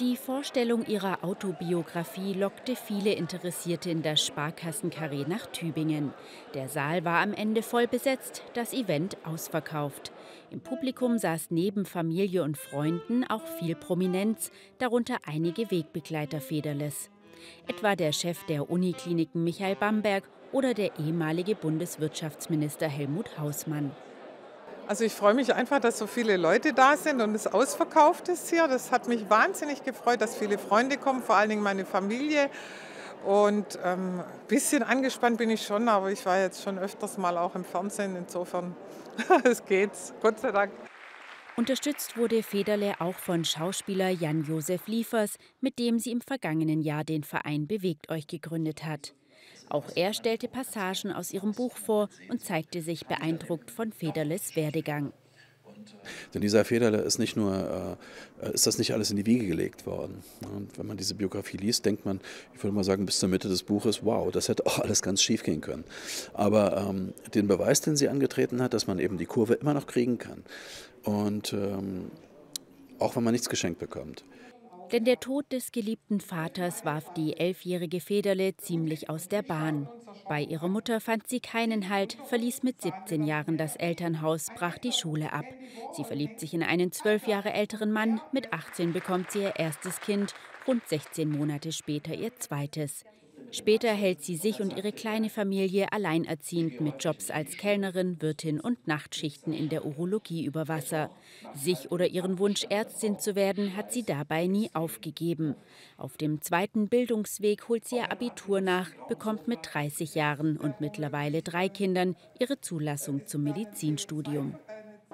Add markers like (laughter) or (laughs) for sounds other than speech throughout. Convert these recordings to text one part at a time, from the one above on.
Die Vorstellung ihrer Autobiografie lockte viele Interessierte in das Sparkassenkarree nach Tübingen. Der Saal war am Ende voll besetzt, das Event ausverkauft. Im Publikum saß neben Familie und Freunden auch viel Prominenz, darunter einige Wegbegleiter Federles. Etwa der Chef der Unikliniken Michael Bamberg oder der ehemalige Bundeswirtschaftsminister Helmut Hausmann. Also ich freue mich einfach, dass so viele Leute da sind und es ausverkauft ist hier. Das hat mich wahnsinnig gefreut, dass viele Freunde kommen, vor allen Dingen meine Familie. Und ähm, ein bisschen angespannt bin ich schon, aber ich war jetzt schon öfters mal auch im Fernsehen. Insofern, (laughs) es geht's, Gott sei Dank. Unterstützt wurde Federle auch von Schauspieler Jan-Josef Liefers, mit dem sie im vergangenen Jahr den Verein Bewegt euch gegründet hat. Auch er stellte Passagen aus ihrem Buch vor und zeigte sich beeindruckt von Federles Werdegang. Denn dieser Federle ist nicht nur, äh, ist das nicht alles in die Wiege gelegt worden. Und wenn man diese Biografie liest, denkt man, ich würde mal sagen, bis zur Mitte des Buches, wow, das hätte auch alles ganz schief gehen können. Aber ähm, den Beweis, den sie angetreten hat, dass man eben die Kurve immer noch kriegen kann. Und ähm, auch wenn man nichts geschenkt bekommt. Denn der Tod des geliebten Vaters warf die elfjährige Federle ziemlich aus der Bahn. Bei ihrer Mutter fand sie keinen Halt, verließ mit 17 Jahren das Elternhaus, brach die Schule ab. Sie verliebt sich in einen zwölf Jahre älteren Mann, mit 18 bekommt sie ihr erstes Kind, rund 16 Monate später ihr zweites. Später hält sie sich und ihre kleine Familie alleinerziehend mit Jobs als Kellnerin, Wirtin und Nachtschichten in der Urologie über Wasser. Sich oder ihren Wunsch, Ärztin zu werden, hat sie dabei nie aufgegeben. Auf dem zweiten Bildungsweg holt sie ihr Abitur nach, bekommt mit 30 Jahren und mittlerweile drei Kindern ihre Zulassung zum Medizinstudium.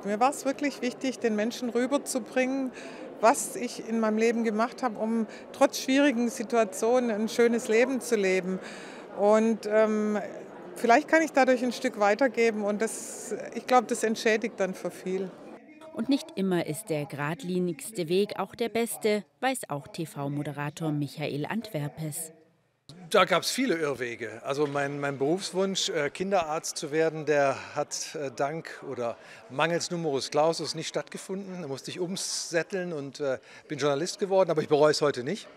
Mir war es wirklich wichtig, den Menschen rüberzubringen, was ich in meinem Leben gemacht habe, um trotz schwierigen Situationen ein schönes Leben zu leben. Und ähm, vielleicht kann ich dadurch ein Stück weitergeben und das, ich glaube, das entschädigt dann für viel. Und nicht immer ist der geradlinigste Weg auch der beste, weiß auch TV-Moderator Michael Antwerpes da gab es viele Irrwege. Also mein, mein Berufswunsch, äh, Kinderarzt zu werden, der hat äh, dank oder mangels Numerus Clausus nicht stattgefunden. Da musste ich umsetteln und äh, bin Journalist geworden, aber ich bereue es heute nicht.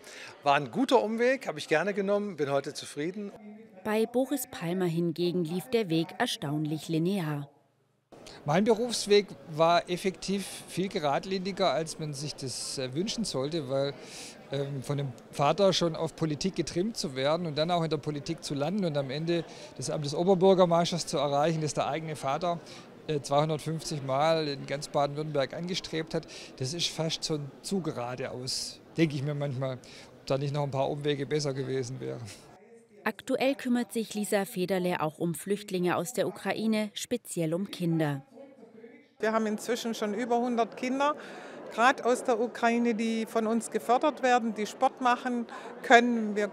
War ein guter Umweg, habe ich gerne genommen, bin heute zufrieden. Bei Boris Palmer hingegen lief der Weg erstaunlich linear. Mein Berufsweg war effektiv viel geradliniger, als man sich das äh, wünschen sollte, weil ähm, von dem Vater schon auf Politik getrimmt zu werden und dann auch in der Politik zu landen und am Ende das Amt des Oberbürgermeisters zu erreichen, das der eigene Vater 250 äh, Mal in ganz Baden-Württemberg angestrebt hat, das ist fast schon zu geradeaus, denke ich mir manchmal, ob da nicht noch ein paar Umwege besser gewesen wären. Aktuell kümmert sich Lisa Federle auch um Flüchtlinge aus der Ukraine, speziell um Kinder. Wir haben inzwischen schon über 100 Kinder, gerade aus der Ukraine, die von uns gefördert werden, die Sport machen können. Wir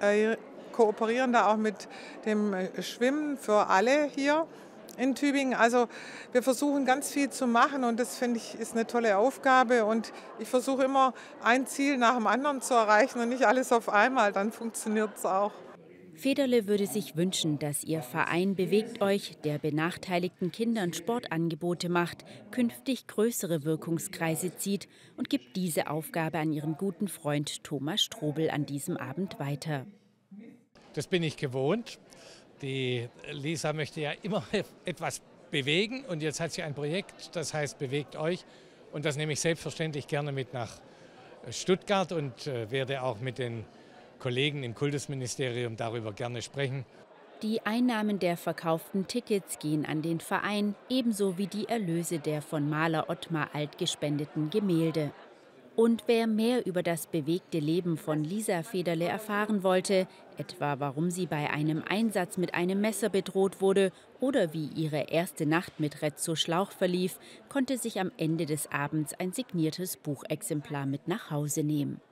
äh, kooperieren da auch mit dem äh, Schwimmen für alle hier in Tübingen. Also wir versuchen ganz viel zu machen und das finde ich ist eine tolle Aufgabe und ich versuche immer ein Ziel nach dem anderen zu erreichen und nicht alles auf einmal, dann funktioniert es auch. Federle würde sich wünschen, dass Ihr Verein Bewegt euch, der benachteiligten Kindern Sportangebote macht, künftig größere Wirkungskreise zieht und gibt diese Aufgabe an Ihren guten Freund Thomas Strobel an diesem Abend weiter. Das bin ich gewohnt. Die Lisa möchte ja immer (laughs) etwas bewegen und jetzt hat sie ein Projekt, das heißt Bewegt euch und das nehme ich selbstverständlich gerne mit nach Stuttgart und äh, werde auch mit den Kollegen im Kultusministerium darüber gerne sprechen. Die Einnahmen der verkauften Tickets gehen an den Verein, ebenso wie die Erlöse der von Maler Ottmar Alt gespendeten Gemälde. Und wer mehr über das bewegte Leben von Lisa Federle erfahren wollte, etwa warum sie bei einem Einsatz mit einem Messer bedroht wurde oder wie ihre erste Nacht mit Rezzo Schlauch verlief, konnte sich am Ende des Abends ein signiertes Buchexemplar mit nach Hause nehmen.